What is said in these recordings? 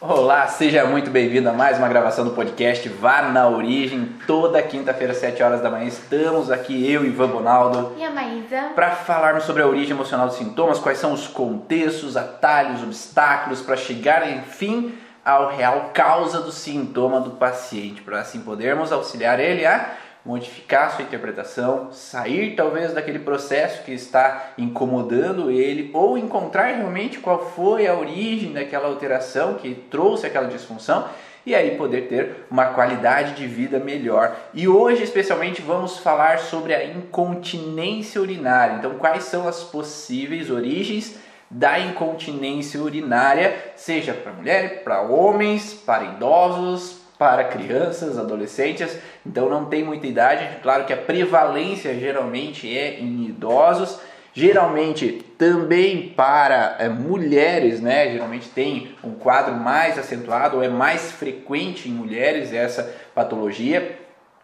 Olá, seja muito bem-vindo a mais uma gravação do podcast Vá na Origem. Toda quinta-feira, às 7 horas da manhã, estamos aqui, eu e Ivan Bonaldo, E a Maísa? para falarmos sobre a origem emocional dos sintomas, quais são os contextos, atalhos, obstáculos para chegar, enfim, ao real causa do sintoma do paciente, para assim podermos auxiliar ele a modificar sua interpretação, sair talvez daquele processo que está incomodando ele ou encontrar realmente qual foi a origem daquela alteração que trouxe aquela disfunção e aí poder ter uma qualidade de vida melhor. E hoje, especialmente, vamos falar sobre a incontinência urinária. Então, quais são as possíveis origens da incontinência urinária, seja para mulheres, para homens, para idosos, para crianças, adolescentes, então não tem muita idade. Claro que a prevalência geralmente é em idosos, geralmente também para é, mulheres, né? Geralmente tem um quadro mais acentuado ou é mais frequente em mulheres essa patologia.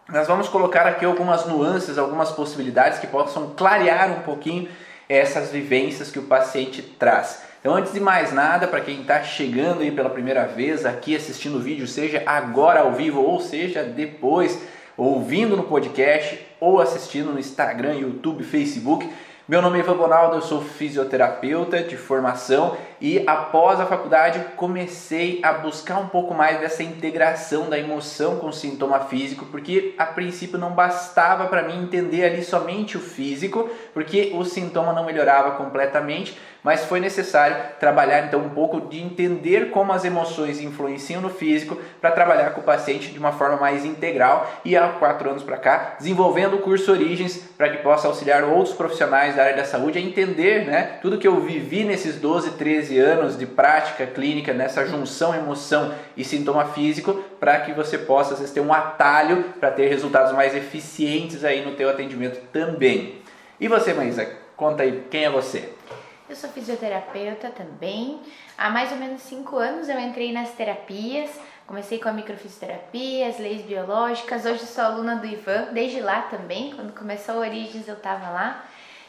Nós vamos colocar aqui algumas nuances, algumas possibilidades que possam clarear um pouquinho essas vivências que o paciente traz. Então, antes de mais nada, para quem está chegando aí pela primeira vez aqui assistindo o vídeo, seja agora ao vivo ou seja depois ouvindo no podcast ou assistindo no Instagram, YouTube, Facebook, meu nome é Ivan Bonaldo, eu sou fisioterapeuta de formação e após a faculdade comecei a buscar um pouco mais dessa integração da emoção com o sintoma físico, porque a princípio não bastava para mim entender ali somente o físico, porque o sintoma não melhorava completamente, mas foi necessário trabalhar então um pouco de entender como as emoções influenciam no físico para trabalhar com o paciente de uma forma mais integral e há quatro anos para cá desenvolvendo o curso Origens para que possa auxiliar outros profissionais da área da saúde a entender né, tudo que eu vivi nesses 12, 13 anos de prática clínica nessa junção emoção e sintoma físico para que você possa vezes ter um atalho para ter resultados mais eficientes aí no teu atendimento também. E você, Maísa, conta aí quem é você? Eu sou fisioterapeuta também. Há mais ou menos cinco anos eu entrei nas terapias. Comecei com a microfisioterapia, as leis biológicas. Hoje sou aluna do Ivan, desde lá também. Quando começou a Origens eu estava lá.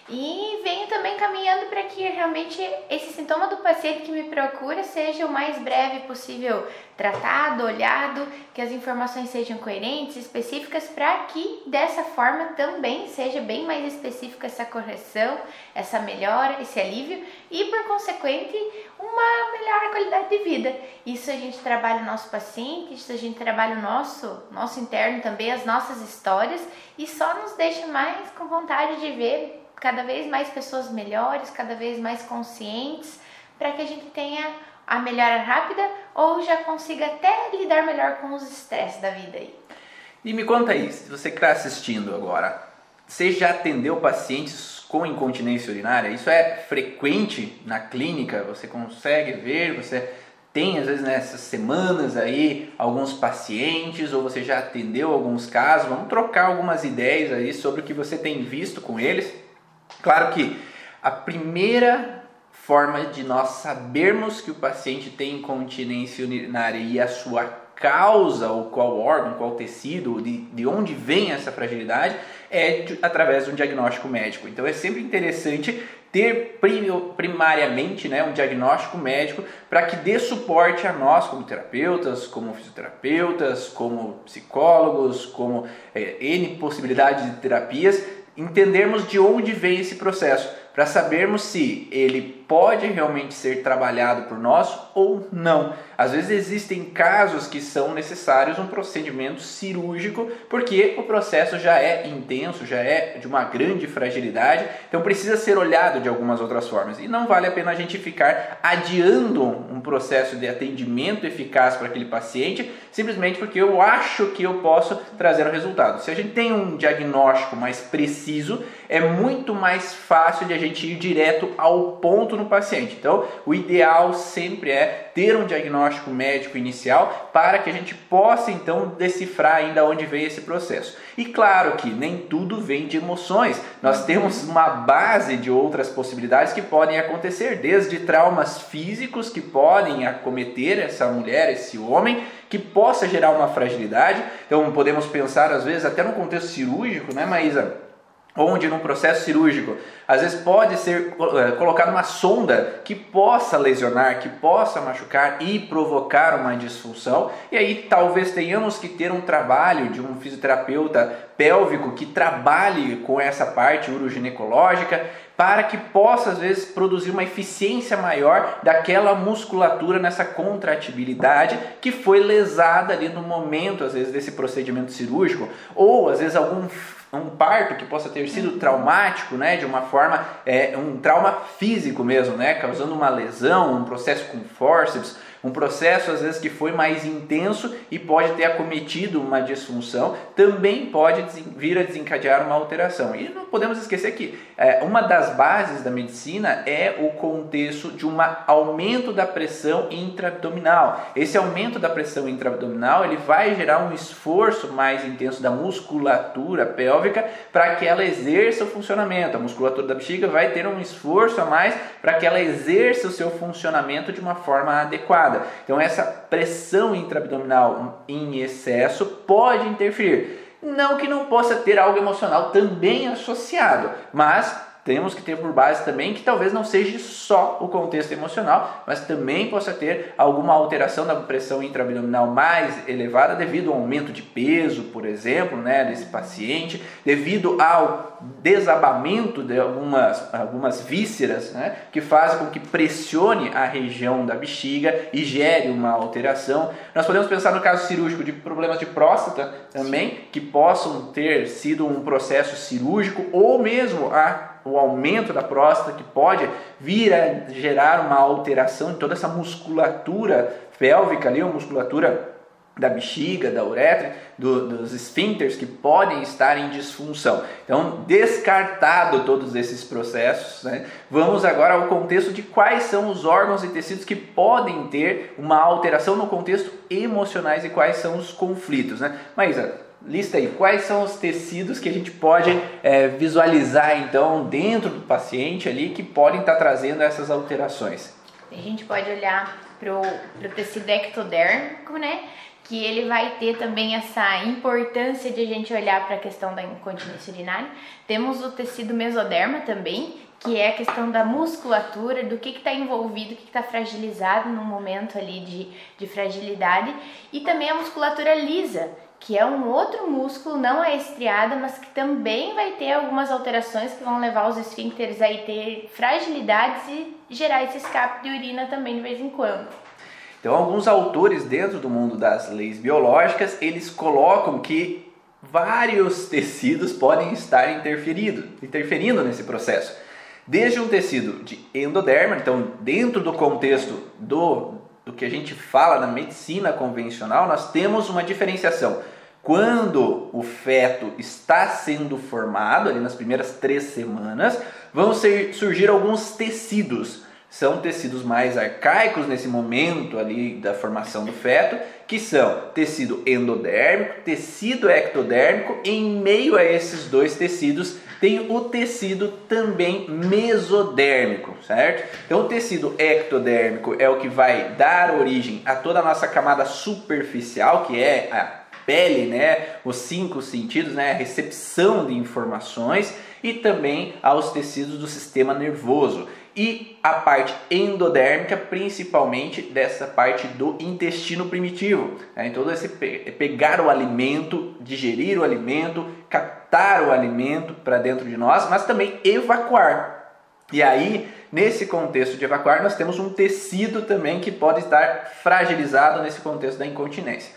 E venho também caminhando para que realmente esse sintoma do paciente que me procura seja o mais breve possível tratado, olhado, que as informações sejam coerentes, específicas, para que dessa forma também seja bem mais específica essa correção, essa melhora, esse alívio e, por consequente, uma melhor qualidade de vida. Isso a gente trabalha o nosso paciente, isso a gente trabalha o nosso, nosso interno também, as nossas histórias e só nos deixa mais com vontade de ver cada vez mais pessoas melhores, cada vez mais conscientes, para que a gente tenha a melhora rápida ou já consiga até lidar melhor com os estresses da vida aí. E me conta aí, se você que está assistindo agora, você já atendeu pacientes com incontinência urinária? Isso é frequente na clínica? Você consegue ver? Você tem às vezes nessas semanas aí alguns pacientes ou você já atendeu alguns casos? Vamos trocar algumas ideias aí sobre o que você tem visto com eles. Claro que a primeira forma de nós sabermos que o paciente tem incontinência urinária e a sua causa, ou qual órgão, qual tecido, de, de onde vem essa fragilidade, é de, através de um diagnóstico médico. Então é sempre interessante ter primariamente né, um diagnóstico médico para que dê suporte a nós como terapeutas, como fisioterapeutas, como psicólogos, como é, N possibilidades de terapias, entendermos de onde vem esse processo, para sabermos se ele pode realmente ser trabalhado por nós ou não. Às vezes existem casos que são necessários um procedimento cirúrgico, porque o processo já é intenso, já é de uma grande fragilidade, então precisa ser olhado de algumas outras formas. E não vale a pena a gente ficar adiando um processo de atendimento eficaz para aquele paciente, simplesmente porque eu acho que eu posso trazer o um resultado. Se a gente tem um diagnóstico mais preciso, é muito mais fácil de a gente ir direto ao ponto no paciente. Então, o ideal sempre é ter um diagnóstico médico inicial para que a gente possa então decifrar ainda onde veio esse processo. E claro que nem tudo vem de emoções. Nós temos uma base de outras possibilidades que podem acontecer, desde traumas físicos que podem acometer essa mulher, esse homem, que possa gerar uma fragilidade. Então podemos pensar às vezes até no contexto cirúrgico, né, Maísa? Onde num processo cirúrgico às vezes pode ser uh, colocada uma sonda que possa lesionar, que possa machucar e provocar uma disfunção. E aí talvez tenhamos que ter um trabalho de um fisioterapeuta pélvico que trabalhe com essa parte uroginecológica para que possa às vezes produzir uma eficiência maior daquela musculatura nessa contratibilidade que foi lesada ali no momento às vezes desse procedimento cirúrgico ou às vezes algum um parto que possa ter sido traumático, né, de uma forma, é, um trauma físico mesmo, né, causando uma lesão, um processo com fórceps, um processo às vezes que foi mais intenso e pode ter acometido uma disfunção, também pode vir a desencadear uma alteração. E não podemos esquecer que é, uma das bases da medicina é o contexto de um aumento da pressão intraabdominal. Esse aumento da pressão intraabdominal ele vai gerar um esforço mais intenso da musculatura pélvica para que ela exerça o funcionamento. A musculatura da bexiga vai ter um esforço a mais para que ela exerça o seu funcionamento de uma forma adequada. Então, essa pressão intraabdominal em excesso pode interferir. Não que não possa ter algo emocional também associado, mas temos que ter por base também que talvez não seja só o contexto emocional, mas também possa ter alguma alteração da pressão intraabdominal mais elevada devido ao aumento de peso, por exemplo, né, desse paciente, devido ao desabamento de algumas, algumas vísceras, né, que fazem com que pressione a região da bexiga e gere uma alteração. Nós podemos pensar no caso cirúrgico de problemas de próstata também, que possam ter sido um processo cirúrgico ou mesmo a o aumento da próstata que pode vir a gerar uma alteração em toda essa musculatura pélvica ali, uma musculatura da bexiga, da uretra, do, dos esfíncteres que podem estar em disfunção. Então, descartado todos esses processos, né, vamos agora ao contexto de quais são os órgãos e tecidos que podem ter uma alteração no contexto emocionais e quais são os conflitos. Né? Maísa, lista aí quais são os tecidos que a gente pode é, visualizar então dentro do paciente ali que podem estar trazendo essas alterações. A gente pode olhar para o tecido ectodérmico, né? Que ele vai ter também essa importância de a gente olhar para a questão da incontinência urinária. Temos o tecido mesoderma também, que é a questão da musculatura, do que está envolvido, o que está fragilizado no momento ali de, de fragilidade, e também a musculatura lisa, que é um outro músculo, não é estriada, mas que também vai ter algumas alterações que vão levar os esfíncteres a ter fragilidades e gerar esse escape de urina também de vez em quando. Então, alguns autores dentro do mundo das leis biológicas, eles colocam que vários tecidos podem estar interferindo, interferindo nesse processo. Desde um tecido de endoderma, então dentro do contexto do, do que a gente fala na medicina convencional, nós temos uma diferenciação quando o feto está sendo formado, ali nas primeiras três semanas, vão ser, surgir alguns tecidos. São tecidos mais arcaicos nesse momento ali da formação do feto, que são tecido endodérmico, tecido ectodérmico, em meio a esses dois tecidos tem o tecido também mesodérmico, certo? Então o tecido ectodérmico é o que vai dar origem a toda a nossa camada superficial, que é a pele, né, os cinco sentidos, né, a recepção de informações e também aos tecidos do sistema nervoso e a parte endodérmica, principalmente dessa parte do intestino primitivo. Né? Então, esse pegar o alimento, digerir o alimento, captar o alimento para dentro de nós, mas também evacuar. E aí, nesse contexto de evacuar, nós temos um tecido também que pode estar fragilizado nesse contexto da incontinência.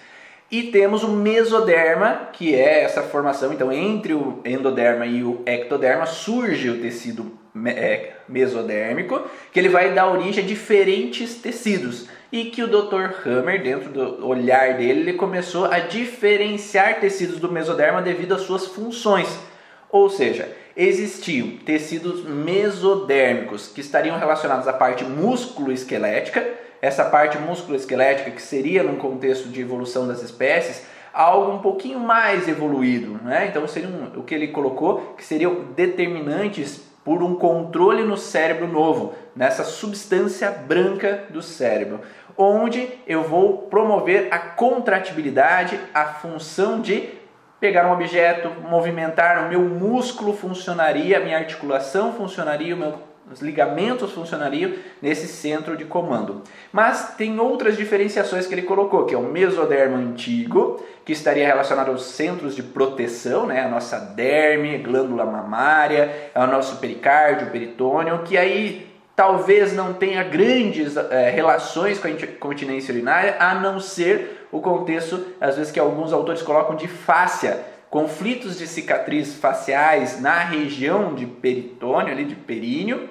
E temos o mesoderma, que é essa formação, então entre o endoderma e o ectoderma surge o tecido mesodérmico, que ele vai dar origem a diferentes tecidos. E que o Dr. Hammer, dentro do olhar dele, ele começou a diferenciar tecidos do mesoderma devido às suas funções. Ou seja, existiam tecidos mesodérmicos que estariam relacionados à parte músculo-esquelética, essa parte musculoesquelética que seria num contexto de evolução das espécies algo um pouquinho mais evoluído, né? Então seria um, o que ele colocou que seriam determinantes por um controle no cérebro novo, nessa substância branca do cérebro, onde eu vou promover a contratibilidade, a função de pegar um objeto, movimentar, o meu músculo funcionaria, a minha articulação funcionaria, o meu os ligamentos funcionariam nesse centro de comando. Mas tem outras diferenciações que ele colocou, que é o mesodermo antigo, que estaria relacionado aos centros de proteção, né? a nossa derme, glândula mamária, é o nosso pericárdio, peritônio, que aí talvez não tenha grandes é, relações com a incontinência urinária, a não ser o contexto, às vezes, que alguns autores colocam de fáscia, conflitos de cicatriz faciais na região de peritônio, ali de períneo,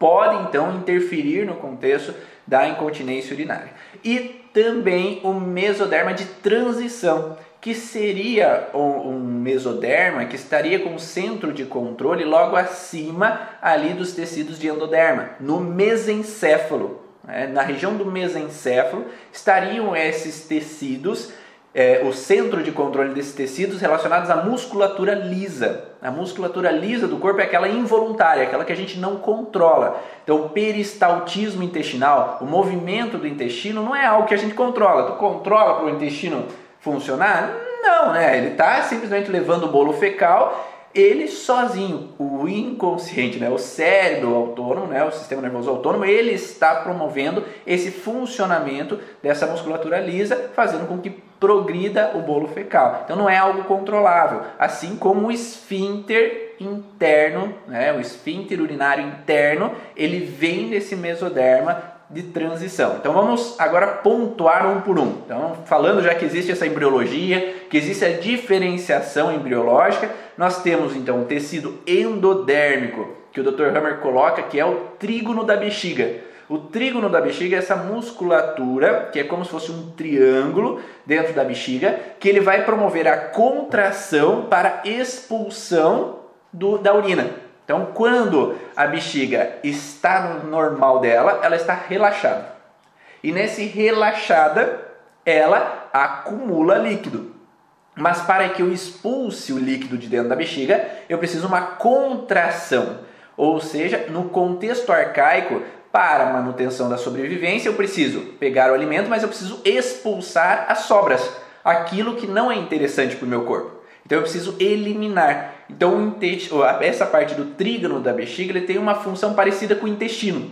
pode então interferir no contexto da incontinência urinária. E também o mesoderma de transição, que seria um, mesoderma que estaria com o centro de controle logo acima ali dos tecidos de endoderma, no mesencéfalo. Né? Na região do mesencéfalo estariam esses tecidos é, o centro de controle desses tecidos relacionados à musculatura lisa. A musculatura lisa do corpo é aquela involuntária, aquela que a gente não controla. Então, o peristaltismo intestinal, o movimento do intestino, não é algo que a gente controla. Tu controla para o intestino funcionar? Não, né? Ele está simplesmente levando o bolo fecal ele sozinho, o inconsciente, né, o cérebro autônomo, né, o sistema nervoso autônomo, ele está promovendo esse funcionamento dessa musculatura lisa, fazendo com que progrida o bolo fecal. Então não é algo controlável, assim como o esfíncter interno, né, o esfíncter urinário interno, ele vem desse mesoderma de transição. Então vamos agora pontuar um por um. Então, falando já que existe essa embriologia, que existe a diferenciação embriológica, nós temos então o tecido endodérmico, que o Dr. Hammer coloca, que é o trígono da bexiga. O trígono da bexiga é essa musculatura, que é como se fosse um triângulo dentro da bexiga, que ele vai promover a contração para expulsão do, da urina. Então, quando a bexiga está no normal dela, ela está relaxada. E nesse relaxada, ela acumula líquido. Mas para que eu expulse o líquido de dentro da bexiga, eu preciso uma contração. Ou seja, no contexto arcaico, para a manutenção da sobrevivência, eu preciso pegar o alimento, mas eu preciso expulsar as sobras, aquilo que não é interessante para o meu corpo. Então eu preciso eliminar. Então essa parte do trígono da bexiga ele tem uma função parecida com o intestino,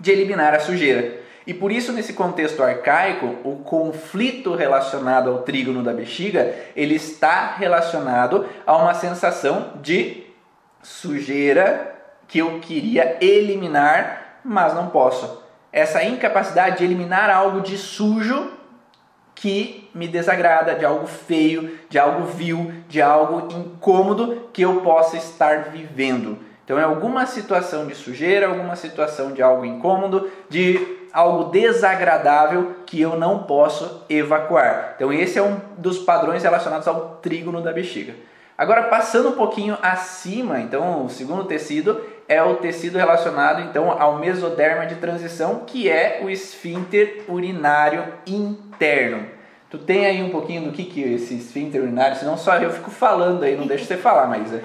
de eliminar a sujeira. E por isso nesse contexto arcaico, o conflito relacionado ao trígono da bexiga, ele está relacionado a uma sensação de sujeira que eu queria eliminar, mas não posso. Essa incapacidade de eliminar algo de sujo que me desagrada, de algo feio, de algo vil, de algo incômodo que eu possa estar vivendo. Então é alguma situação de sujeira, alguma situação de algo incômodo, de algo desagradável que eu não posso evacuar. Então esse é um dos padrões relacionados ao trígono da bexiga. Agora passando um pouquinho acima, então o segundo tecido é o tecido relacionado então ao mesoderma de transição, que é o esfíncter urinário interno. Tu tem aí um pouquinho do que que é esse esfíncter urinário, senão só eu fico falando aí, não deixa você falar, mas é.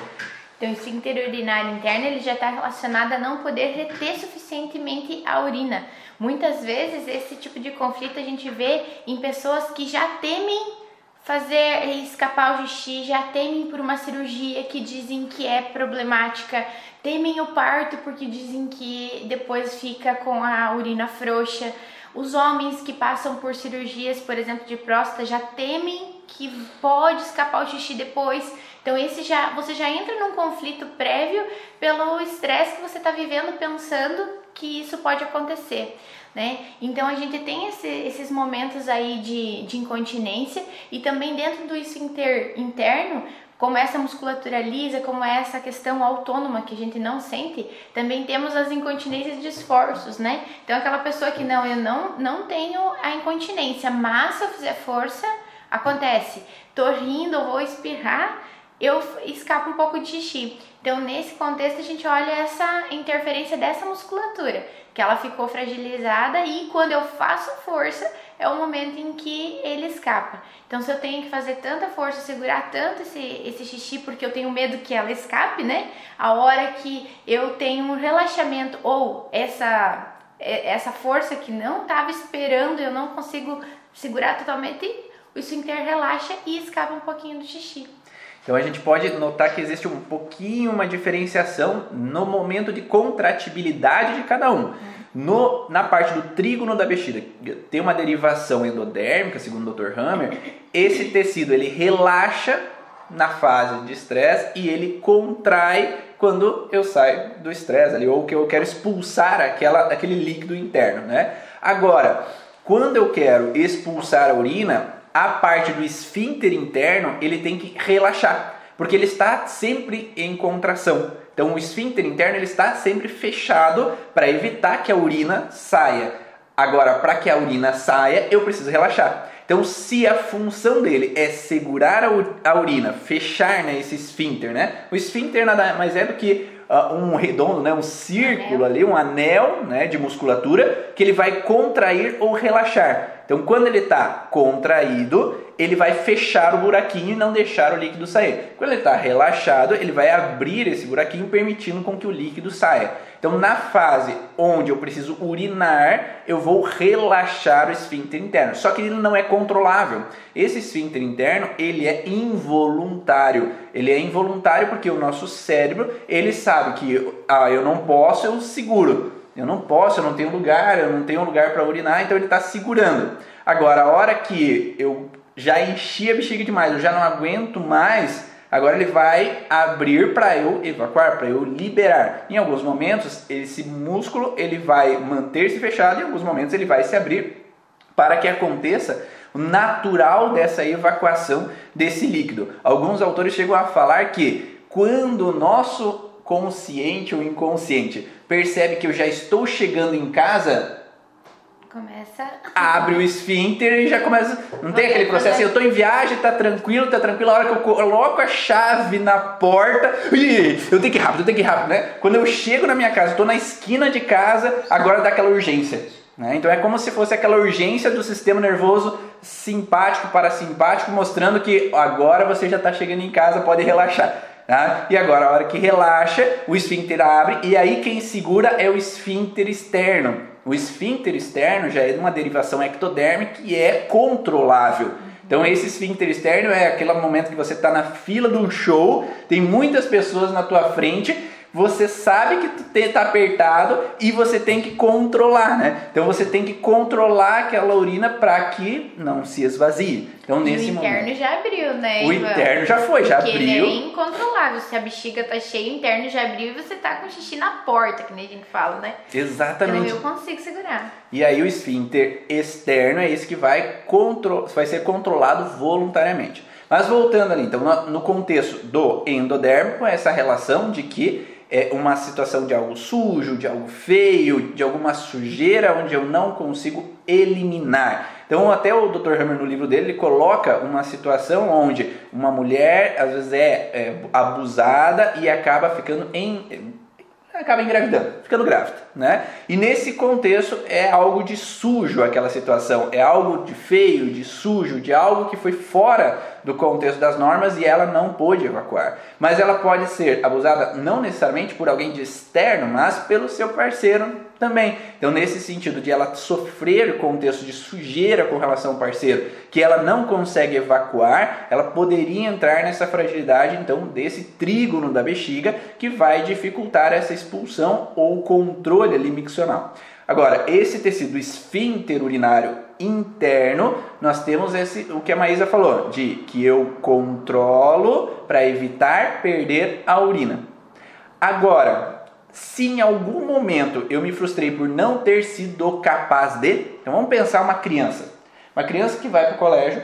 Então, o esfíncter urinário interno ele já está relacionado a não poder reter suficientemente a urina. Muitas vezes esse tipo de conflito a gente vê em pessoas que já temem fazer escapar o xixi, já temem por uma cirurgia que dizem que é problemática, temem o parto porque dizem que depois fica com a urina frouxa. Os homens que passam por cirurgias, por exemplo, de próstata, já temem que pode escapar o xixi depois. Então esse já você já entra num conflito prévio pelo estresse que você está vivendo pensando que isso pode acontecer né? Então a gente tem esse, esses momentos aí de, de incontinência e também dentro do esfíncter interno, como essa musculatura lisa, como essa questão autônoma que a gente não sente, também temos as incontinências de esforços, né? Então aquela pessoa que não, eu não, não tenho a incontinência, mas se eu fizer força, acontece. Tô rindo, eu vou espirrar, eu escapo um pouco de xixi. Então, nesse contexto, a gente olha essa interferência dessa musculatura, que ela ficou fragilizada e quando eu faço força, é o momento em que ele escapa. Então, se eu tenho que fazer tanta força, segurar tanto esse, esse xixi, porque eu tenho medo que ela escape, né? A hora que eu tenho um relaxamento ou essa, essa força que não estava esperando, eu não consigo segurar totalmente, o esfíncter relaxa e escapa um pouquinho do xixi. Então a gente pode notar que existe um pouquinho uma diferenciação no momento de contratibilidade de cada um. No, na parte do trígono da bexiga, tem uma derivação endodérmica, segundo o Dr. Hammer, esse tecido ele relaxa na fase de estresse e ele contrai quando eu saio do estresse ali, ou que eu quero expulsar aquela, aquele líquido interno, né? Agora, quando eu quero expulsar a urina, a parte do esfíncter interno ele tem que relaxar, porque ele está sempre em contração. Então o esfíncter interno ele está sempre fechado para evitar que a urina saia. Agora, para que a urina saia, eu preciso relaxar. Então, se a função dele é segurar a urina, fechar né, esse esfíncter, né? O esfíncter nada mais é do que uh, um redondo, né, um círculo ali, um anel né, de musculatura que ele vai contrair ou relaxar. Então, quando ele está contraído, ele vai fechar o buraquinho e não deixar o líquido sair. Quando ele está relaxado, ele vai abrir esse buraquinho, permitindo com que o líquido saia. Então, na fase onde eu preciso urinar, eu vou relaxar o esfíncter interno. Só que ele não é controlável. Esse esfíncter interno, ele é involuntário. Ele é involuntário porque o nosso cérebro, ele sabe que ah, eu não posso, eu seguro. Eu não posso, eu não tenho lugar, eu não tenho lugar para urinar, então ele está segurando. Agora, a hora que eu já enchi a bexiga demais, eu já não aguento mais, agora ele vai abrir para eu evacuar, para eu liberar. Em alguns momentos, esse músculo ele vai manter-se fechado, em alguns momentos ele vai se abrir para que aconteça o natural dessa evacuação desse líquido. Alguns autores chegam a falar que quando o nosso consciente ou inconsciente. Percebe que eu já estou chegando em casa, começa. Abre o esfíncter e já começa. Não tem aquele processo assim, eu estou em viagem tá tranquilo tá tranquilo. A hora que eu coloco a chave na porta eu tenho que ir rápido eu tenho que ir rápido né? Quando eu chego na minha casa estou na esquina de casa agora dá aquela urgência né? então é como se fosse aquela urgência do sistema nervoso simpático parasimpático mostrando que agora você já está chegando em casa pode relaxar Tá? E agora, a hora que relaxa, o esfíncter abre e aí quem segura é o esfíncter externo. O esfíncter externo já é uma derivação ectodérmica e é controlável. Então, esse esfíncter externo é aquele momento que você está na fila de um show, tem muitas pessoas na tua frente você sabe que tu está apertado e você tem que controlar, né? Então você tem que controlar aquela urina para que não se esvazie. Então nesse o interno momento, já abriu, né? O Ivan? interno já foi, já Porque abriu. Ele é incontrolável. Se a bexiga tá cheia, o interno já abriu e você tá com xixi na porta, que nem a gente fala, né? Exatamente. Então eu consigo segurar. E aí o esfíncter externo é esse que vai, contro vai ser controlado voluntariamente. Mas voltando ali, então no contexto do endodérmico, essa relação de que é uma situação de algo sujo, de algo feio, de alguma sujeira onde eu não consigo eliminar. Então, até o Dr. Hammer no livro dele ele coloca uma situação onde uma mulher às vezes é, é abusada e acaba ficando em acaba engravidando, ficando grávida, né? E nesse contexto é algo de sujo aquela situação, é algo de feio, de sujo, de algo que foi fora do contexto das normas e ela não pôde evacuar. Mas ela pode ser abusada não necessariamente por alguém de externo, mas pelo seu parceiro também. Então, nesse sentido de ela sofrer contexto de sujeira com relação ao parceiro, que ela não consegue evacuar, ela poderia entrar nessa fragilidade então desse trígono da bexiga que vai dificultar essa expulsão ou controle ali miccional. Agora, esse tecido esfíncter urinário interno, nós temos esse o que a Maísa falou, de que eu controlo para evitar perder a urina. Agora, se em algum momento eu me frustrei por não ter sido capaz de, então vamos pensar uma criança, uma criança que vai para o colégio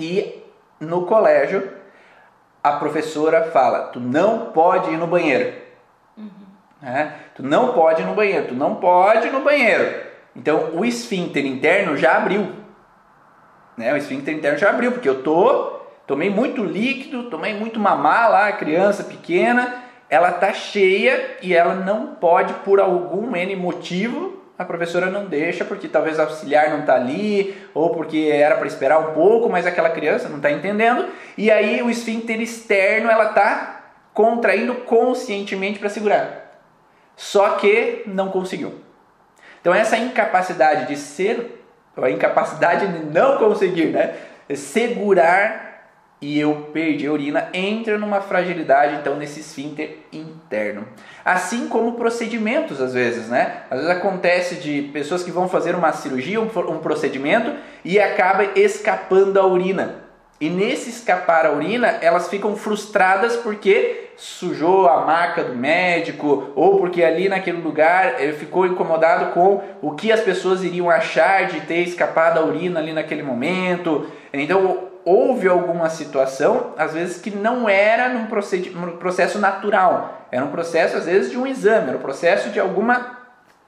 e no colégio a professora fala, tu não pode ir no banheiro. Uhum. É, tu não pode ir no banheiro, tu não pode ir no banheiro. Então o esfíncter interno já abriu. Né? O esfíncter interno já abriu, porque eu tô, tomei muito líquido, tomei muito mamar lá, criança pequena, ela tá cheia e ela não pode, por algum N motivo, a professora não deixa, porque talvez o auxiliar não está ali, ou porque era para esperar um pouco, mas aquela criança não está entendendo, e aí o esfíncter externo ela está contraindo conscientemente para segurar. Só que não conseguiu. Então essa incapacidade de ser, a incapacidade de não conseguir, né? segurar e eu perdi a urina, entra numa fragilidade então nesse esfíncter interno. Assim como procedimentos às vezes, né? Às vezes acontece de pessoas que vão fazer uma cirurgia, um, um procedimento e acaba escapando a urina. E nesse escapar a urina, elas ficam frustradas porque sujou a marca do médico ou porque ali naquele lugar ele ficou incomodado com o que as pessoas iriam achar de ter escapado a urina ali naquele momento. Então houve alguma situação, às vezes que não era num processo natural, era um processo às vezes de um exame, era um processo de alguma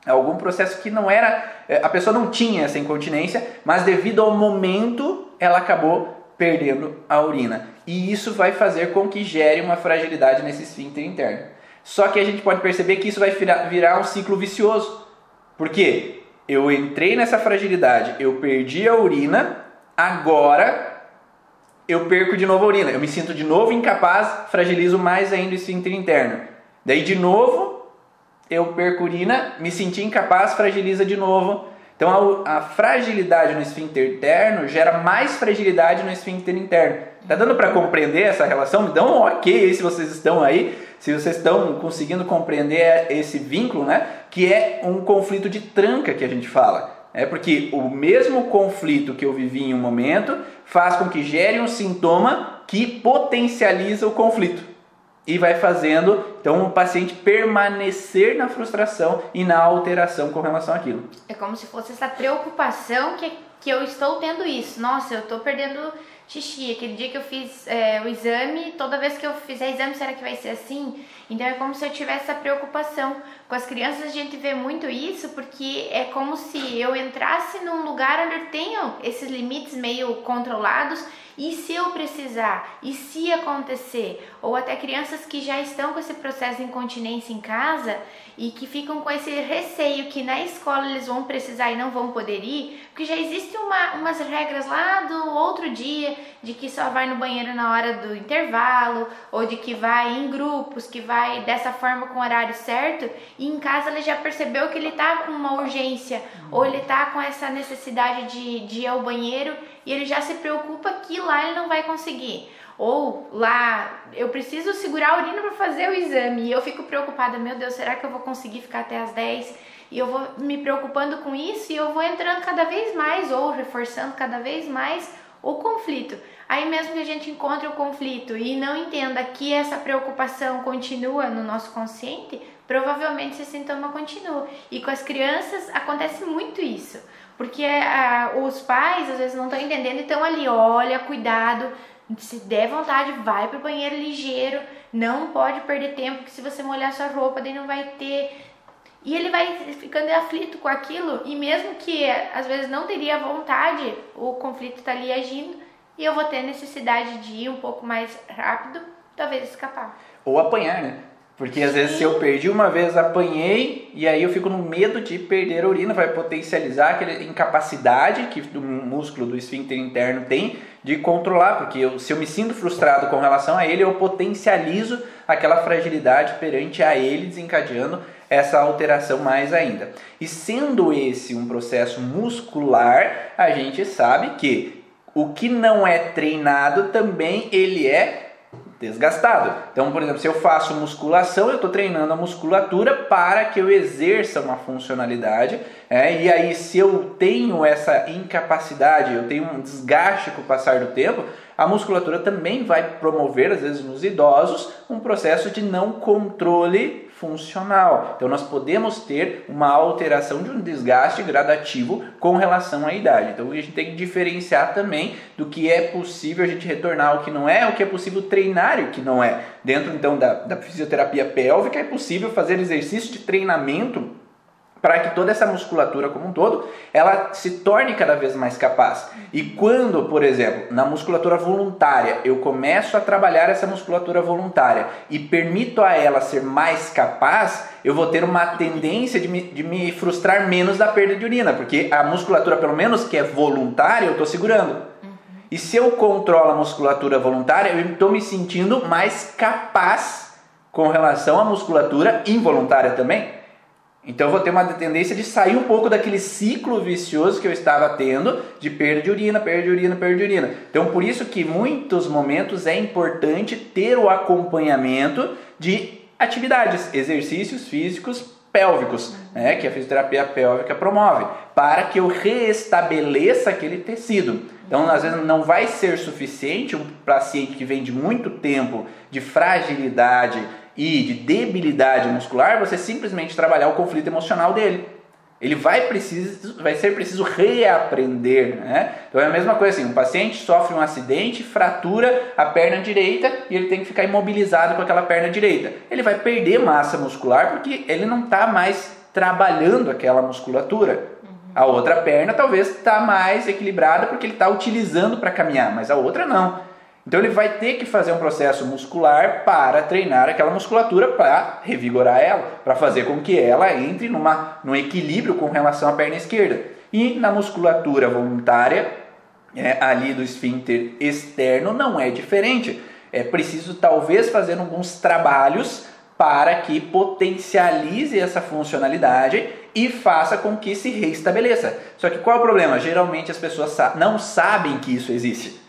algum processo que não era, eh, a pessoa não tinha essa incontinência, mas devido ao momento ela acabou perdendo a urina. E isso vai fazer com que gere uma fragilidade nesse esfíncter interno. Só que a gente pode perceber que isso vai virar um ciclo vicioso. Porque eu entrei nessa fragilidade, eu perdi a urina, agora eu perco de novo a urina. Eu me sinto de novo incapaz, fragilizo mais ainda o esfíncter interno. Daí de novo eu perco urina, me senti incapaz, fragiliza de novo então a, a, fragilidade no esfíncter interno gera mais fragilidade no esfíncter interno. Tá dando para compreender essa relação? Me dão um ok aí se vocês estão aí, se vocês estão conseguindo compreender esse vínculo, né? Que é um conflito de tranca que a gente fala. É porque o mesmo conflito que eu vivi em um momento faz com que gere um sintoma que potencializa o conflito e vai fazendo então o paciente permanecer na frustração e na alteração com relação àquilo. É como se fosse essa preocupação que, que eu estou tendo isso. Nossa, eu estou perdendo xixi. Aquele dia que eu fiz é, o exame, toda vez que eu fizer exame, será que vai ser assim? Então é como se eu tivesse essa preocupação. Com as crianças a gente vê muito isso porque é como se eu entrasse num lugar onde eu tenho esses limites meio controlados e se eu precisar? E se acontecer? Ou até crianças que já estão com esse processo de incontinência em casa e que ficam com esse receio que na escola eles vão precisar e não vão poder ir, porque já existem uma, umas regras lá do outro dia de que só vai no banheiro na hora do intervalo, ou de que vai em grupos, que vai dessa forma com o horário certo, e em casa ele já percebeu que ele tá com uma urgência, ou ele tá com essa necessidade de, de ir ao banheiro e ele já se preocupa que lá ele não vai conseguir. Ou lá, eu preciso segurar a urina para fazer o exame e eu fico preocupada, meu Deus, será que eu vou conseguir ficar até as 10? E eu vou me preocupando com isso e eu vou entrando cada vez mais ou reforçando cada vez mais o conflito. Aí mesmo que a gente encontre o conflito e não entenda que essa preocupação continua no nosso consciente, provavelmente esse sintoma continua. E com as crianças acontece muito isso. Porque ah, os pais às vezes não estão entendendo, então ali, olha, cuidado, se der vontade, vai pro banheiro ligeiro, não pode perder tempo, porque se você molhar sua roupa, daí não vai ter. E ele vai ficando aflito com aquilo, e mesmo que às vezes não teria vontade, o conflito está ali agindo, e eu vou ter necessidade de ir um pouco mais rápido, talvez escapar. Ou apanhar, né? Porque às vezes se eu perdi uma vez, apanhei e aí eu fico no medo de perder a urina, vai potencializar aquela incapacidade que o músculo do esfíncter interno tem de controlar, porque eu, se eu me sinto frustrado com relação a ele, eu potencializo aquela fragilidade perante a ele, desencadeando essa alteração mais ainda. E sendo esse um processo muscular, a gente sabe que o que não é treinado também ele é desgastado. Então, por exemplo, se eu faço musculação, eu estou treinando a musculatura para que eu exerça uma funcionalidade. É, e aí, se eu tenho essa incapacidade, eu tenho um desgaste com o passar do tempo, a musculatura também vai promover, às vezes nos idosos, um processo de não controle funcional. Então nós podemos ter uma alteração de um desgaste gradativo com relação à idade. Então a gente tem que diferenciar também do que é possível a gente retornar ao que não é, o que é possível treinar e o que não é. Dentro então da, da fisioterapia pélvica é possível fazer exercício de treinamento para que toda essa musculatura como um todo ela se torne cada vez mais capaz. E quando, por exemplo, na musculatura voluntária, eu começo a trabalhar essa musculatura voluntária e permito a ela ser mais capaz, eu vou ter uma tendência de me, de me frustrar menos da perda de urina, porque a musculatura, pelo menos que é voluntária, eu estou segurando. Uhum. E se eu controlo a musculatura voluntária, eu estou me sentindo mais capaz com relação à musculatura involuntária também. Então eu vou ter uma tendência de sair um pouco daquele ciclo vicioso que eu estava tendo de perda de urina, perda de urina, perda de urina. Então por isso que muitos momentos é importante ter o acompanhamento de atividades, exercícios físicos pélvicos, né, que a fisioterapia pélvica promove, para que eu restabeleça aquele tecido. Então, às vezes, não vai ser suficiente um paciente que vem de muito tempo de fragilidade e de debilidade muscular, você simplesmente trabalhar o conflito emocional dele. Ele vai, preciso, vai ser preciso reaprender. Né? Então é a mesma coisa assim: um paciente sofre um acidente, fratura a perna direita e ele tem que ficar imobilizado com aquela perna direita. Ele vai perder massa muscular porque ele não está mais trabalhando aquela musculatura. A outra perna talvez está mais equilibrada porque ele está utilizando para caminhar, mas a outra não. Então ele vai ter que fazer um processo muscular para treinar aquela musculatura para revigorar ela, para fazer com que ela entre numa, num equilíbrio com relação à perna esquerda. E na musculatura voluntária, é, ali do esfíncter externo, não é diferente. É preciso talvez fazer alguns trabalhos para que potencialize essa funcionalidade e faça com que se reestabeleça. Só que qual é o problema? Geralmente as pessoas não sabem que isso existe.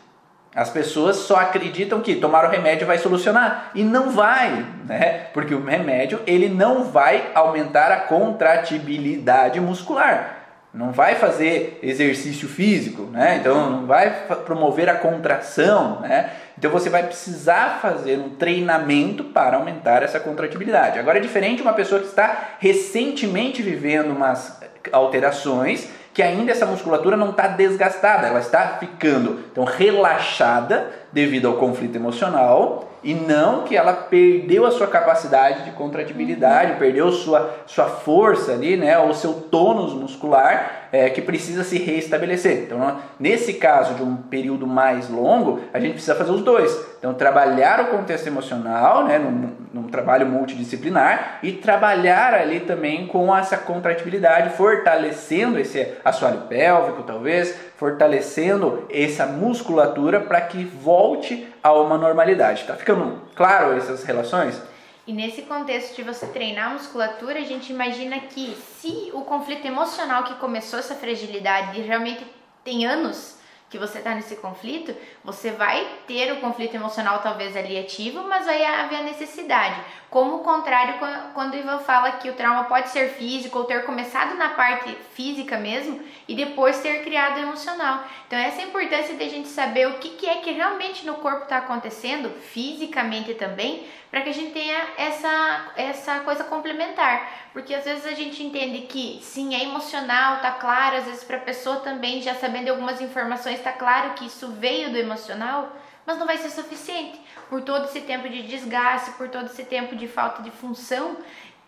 As pessoas só acreditam que tomar o remédio vai solucionar e não vai, né? Porque o remédio ele não vai aumentar a contratibilidade muscular, não vai fazer exercício físico, né? Então não vai promover a contração, né? Então você vai precisar fazer um treinamento para aumentar essa contratibilidade. Agora é diferente uma pessoa que está recentemente vivendo umas alterações que ainda essa musculatura não está desgastada, ela está ficando então relaxada devido ao conflito emocional e não que ela perdeu a sua capacidade de contratibilidade, perdeu sua, sua força ali, né, ou seu tônus muscular é, que precisa se reestabelecer. Então, nesse caso de um período mais longo, a gente precisa fazer os dois. Então, trabalhar o contexto emocional, né, num, num trabalho multidisciplinar, e trabalhar ali também com essa contratibilidade, fortalecendo esse assoalho pélvico, talvez, fortalecendo essa musculatura para que volte a uma normalidade. Tá ficando claro essas relações? E nesse contexto de você treinar a musculatura, a gente imagina que se o conflito emocional que começou essa fragilidade realmente tem anos que você está nesse conflito, você vai ter o conflito emocional talvez ali ativo, mas vai haver a necessidade. Como o contrário, quando o Ivan fala que o trauma pode ser físico ou ter começado na parte física mesmo e depois ter criado emocional. Então, essa é a importância de a gente saber o que, que é que realmente no corpo está acontecendo, fisicamente também, para que a gente tenha essa, essa coisa complementar. Porque às vezes a gente entende que sim, é emocional, tá claro, às vezes para a pessoa também, já sabendo algumas informações, tá claro que isso veio do emocional, mas não vai ser suficiente. Por todo esse tempo de desgaste, por todo esse tempo de falta de função,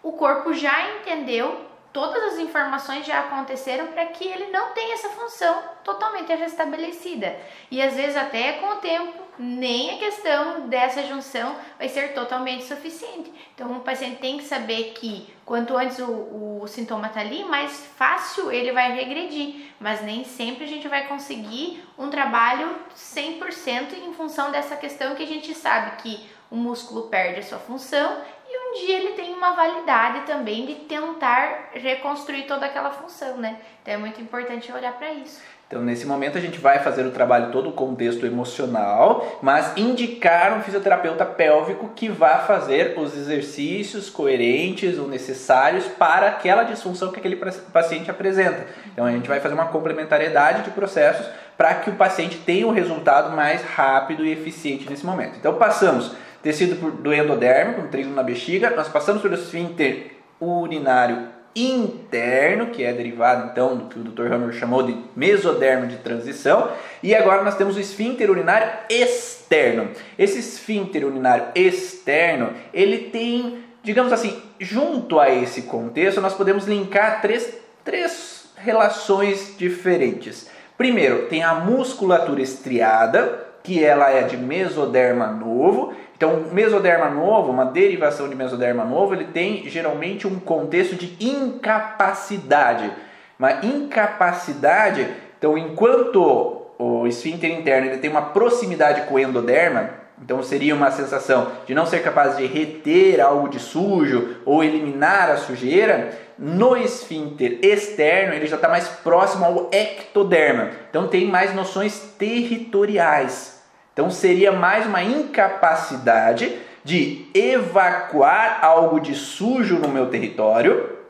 o corpo já entendeu, todas as informações já aconteceram para que ele não tenha essa função totalmente restabelecida. E às vezes até com o tempo, nem a questão dessa junção vai ser totalmente suficiente. Então o paciente tem que saber que quanto antes o, o sintoma está ali, mais fácil ele vai regredir. Mas nem sempre a gente vai conseguir um trabalho 100% em função dessa questão que a gente sabe que o músculo perde a sua função e um dia ele tem uma validade também de tentar reconstruir toda aquela função, né? Então é muito importante olhar para isso. Então, nesse momento, a gente vai fazer o trabalho todo o contexto emocional, mas indicar um fisioterapeuta pélvico que vá fazer os exercícios coerentes ou necessários para aquela disfunção que aquele paciente apresenta. Então, a gente vai fazer uma complementariedade de processos para que o paciente tenha um resultado mais rápido e eficiente nesse momento. Então, passamos tecido do endoderme, com trigo na bexiga, nós passamos pelo esfíncter urinário interno, que é derivado então do que o Dr. Hammer chamou de mesodermo de transição, e agora nós temos o esfíncter urinário externo. Esse esfíncter urinário externo, ele tem, digamos assim, junto a esse contexto, nós podemos linkar três, três relações diferentes. Primeiro, tem a musculatura estriada, que ela é de mesoderma novo, então, mesoderma novo, uma derivação de mesoderma novo, ele tem geralmente um contexto de incapacidade. Uma incapacidade, então, enquanto o esfíncter interno ele tem uma proximidade com o endoderma, Então seria uma sensação de não ser capaz de reter algo de sujo ou eliminar a sujeira. No esfíncter externo, ele já está mais próximo ao ectoderma. Então tem mais noções territoriais. Então seria mais uma incapacidade de evacuar algo de sujo no meu território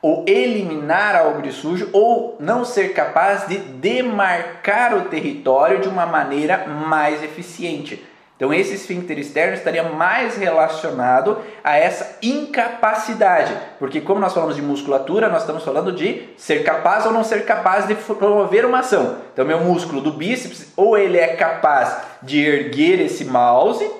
ou eliminar algo de sujo, ou não ser capaz de demarcar o território de uma maneira mais eficiente. Então, esse esfíncter externo estaria mais relacionado a essa incapacidade, porque, como nós falamos de musculatura, nós estamos falando de ser capaz ou não ser capaz de promover uma ação. Então, meu músculo do bíceps, ou ele é capaz de erguer esse mouse,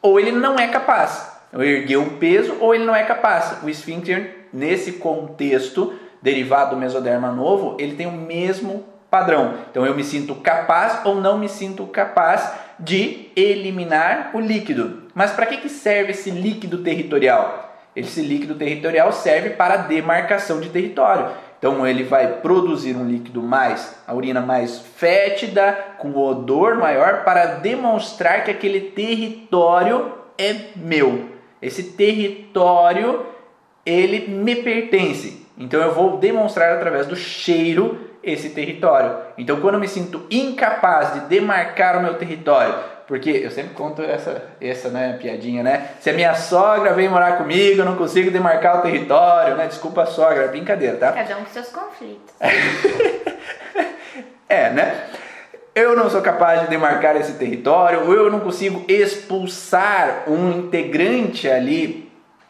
ou ele não é capaz. Eu erguer um peso, ou ele não é capaz. O esfíncter nesse contexto derivado do mesoderma novo, ele tem o mesmo padrão. Então eu me sinto capaz ou não me sinto capaz de eliminar o líquido. Mas para que, que serve esse líquido territorial? Esse líquido territorial serve para demarcação de território. Então ele vai produzir um líquido mais, a urina mais fétida, com odor maior, para demonstrar que aquele território é meu. Esse território ele me pertence. Então eu vou demonstrar através do cheiro esse território. Então quando eu me sinto incapaz de demarcar o meu território, porque eu sempre conto essa, essa né, piadinha, né? Se a minha sogra vem morar comigo, eu não consigo demarcar o território, né? Desculpa a sogra, é brincadeira, tá? Cada um com seus conflitos. é, né? Eu não sou capaz de demarcar esse território, ou eu não consigo expulsar um integrante ali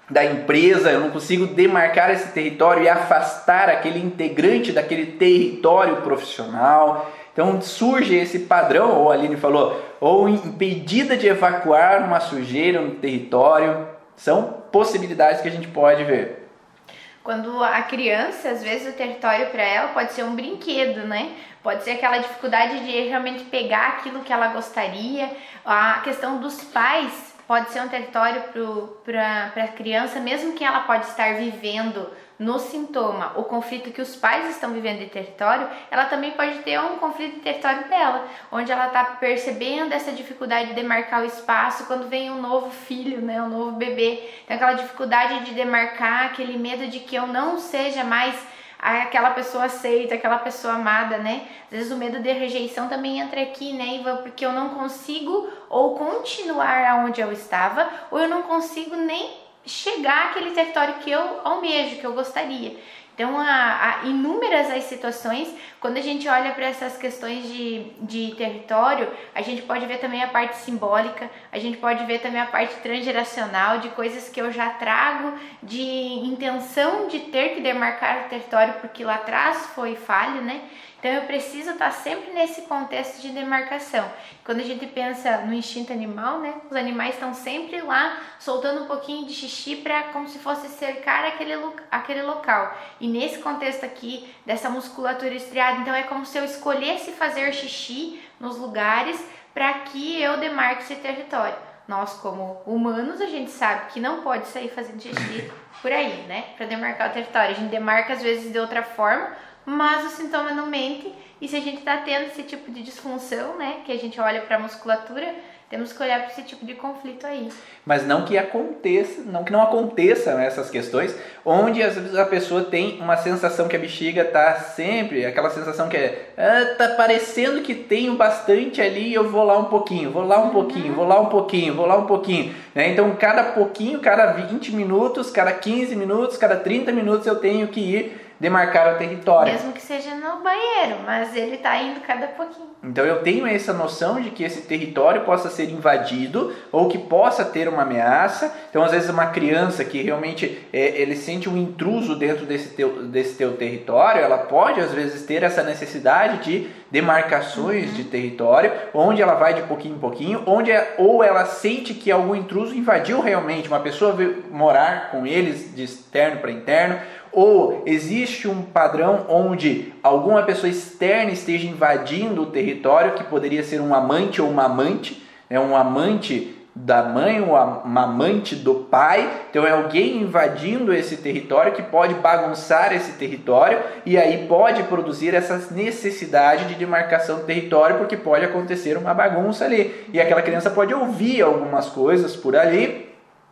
da empresa, eu não consigo demarcar esse território e afastar aquele integrante daquele território profissional. Então surge esse padrão, ou a Aline falou, ou impedida de evacuar uma sujeira no território. São possibilidades que a gente pode ver. Quando a criança, às vezes o território para ela pode ser um brinquedo, né? Pode ser aquela dificuldade de realmente pegar aquilo que ela gostaria. A questão dos pais pode ser um território para a criança, mesmo que ela pode estar vivendo no sintoma o conflito que os pais estão vivendo de território, ela também pode ter um conflito de território dela, onde ela está percebendo essa dificuldade de demarcar o espaço quando vem um novo filho, né, um novo bebê. Então, aquela dificuldade de demarcar, aquele medo de que eu não seja mais aquela pessoa aceita, aquela pessoa amada, né? Às vezes o medo de rejeição também entra aqui, né, Ivan? Porque eu não consigo ou continuar aonde eu estava, ou eu não consigo nem chegar àquele território que eu almejo, que eu gostaria. Então, há, há, inúmeras as situações, quando a gente olha para essas questões de, de território, a gente pode ver também a parte simbólica, a gente pode ver também a parte transgeracional, de coisas que eu já trago, de intenção de ter que demarcar o território porque lá atrás foi falho, né? Então eu preciso estar sempre nesse contexto de demarcação. Quando a gente pensa no instinto animal, né, os animais estão sempre lá soltando um pouquinho de xixi para como se fosse cercar aquele, aquele local. E nesse contexto aqui dessa musculatura estriada, então é como se eu escolhesse fazer xixi nos lugares para que eu demarque esse território. Nós, como humanos, a gente sabe que não pode sair fazendo xixi por aí, né? Para demarcar o território. A gente demarca às vezes de outra forma, mas o sintoma não mente. E se a gente está tendo esse tipo de disfunção, né, que a gente olha para a musculatura, temos que olhar para esse tipo de conflito aí. Mas não que aconteça, não que não aconteça essas questões, onde às vezes a pessoa tem uma sensação que a bexiga está sempre, aquela sensação que é, ah, tá parecendo que tenho bastante ali, eu vou lá um pouquinho, vou lá um uhum. pouquinho, vou lá um pouquinho, vou lá um pouquinho. Né? Então, cada pouquinho, cada 20 minutos, cada 15 minutos, cada 30 minutos eu tenho que ir demarcar o território. Mesmo que seja no banheiro, mas ele está indo cada pouquinho. Então eu tenho essa noção de que esse território possa ser invadido ou que possa ter uma ameaça. Então às vezes uma criança que realmente é, ele sente um intruso dentro desse teu, desse teu território, ela pode às vezes ter essa necessidade de demarcações uhum. de território, onde ela vai de pouquinho em pouquinho, onde é, ou ela sente que algum intruso invadiu realmente, uma pessoa veio morar com eles de externo para interno, ou existe um padrão onde alguma pessoa externa esteja invadindo o território, que poderia ser um amante ou uma amante, né, um amante da mãe ou uma amante do pai. Então é alguém invadindo esse território que pode bagunçar esse território e aí pode produzir essa necessidade de demarcação do território porque pode acontecer uma bagunça ali. E aquela criança pode ouvir algumas coisas por ali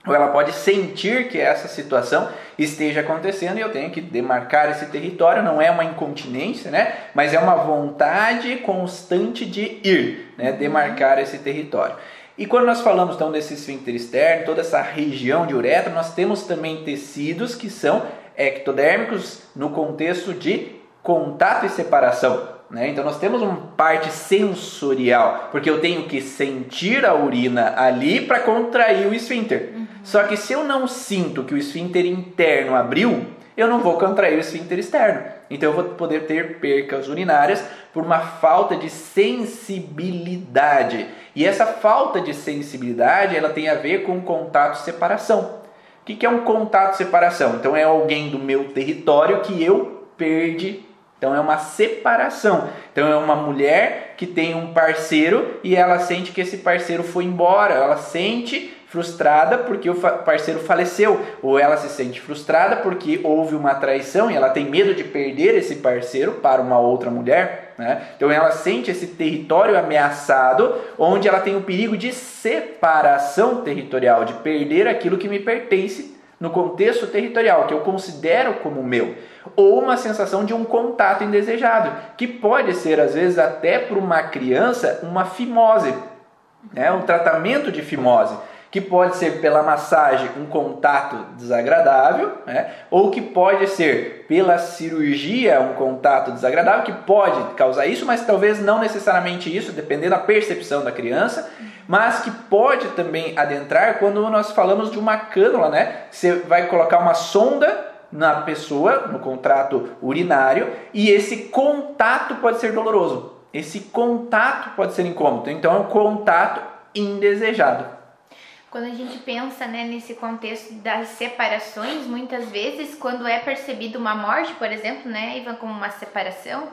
ou ela pode sentir que essa situação esteja acontecendo e eu tenho que demarcar esse território. Não é uma incontinência, né? Mas é uma vontade constante de ir, né? Demarcar esse território. E quando nós falamos então desse esfíncter externo, toda essa região de uretra, nós temos também tecidos que são ectodérmicos no contexto de contato e separação. Né? Então nós temos uma parte sensorial, porque eu tenho que sentir a urina ali para contrair o esfíncter. Só que se eu não sinto que o esfíncter interno abriu, eu não vou contrair o esfíncter externo. Então eu vou poder ter percas urinárias por uma falta de sensibilidade. E essa falta de sensibilidade, ela tem a ver com contato separação. O que é um contato separação? Então é alguém do meu território que eu perdi então é uma separação. Então é uma mulher que tem um parceiro e ela sente que esse parceiro foi embora. Ela sente frustrada porque o parceiro faleceu, ou ela se sente frustrada porque houve uma traição e ela tem medo de perder esse parceiro para uma outra mulher. Né? Então ela sente esse território ameaçado, onde ela tem o perigo de separação territorial, de perder aquilo que me pertence no contexto territorial, que eu considero como meu ou uma sensação de um contato indesejado, que pode ser às vezes até para uma criança uma fimose, né? um tratamento de fimose, que pode ser pela massagem um contato desagradável, né? ou que pode ser pela cirurgia um contato desagradável, que pode causar isso, mas talvez não necessariamente isso, dependendo da percepção da criança, mas que pode também adentrar quando nós falamos de uma cânula, né? Você vai colocar uma sonda na pessoa, no contrato urinário, e esse contato pode ser doloroso. Esse contato pode ser incômodo. Então é um contato indesejado. Quando a gente pensa né, nesse contexto das separações, muitas vezes, quando é percebida uma morte, por exemplo, né, Ivan, como uma separação,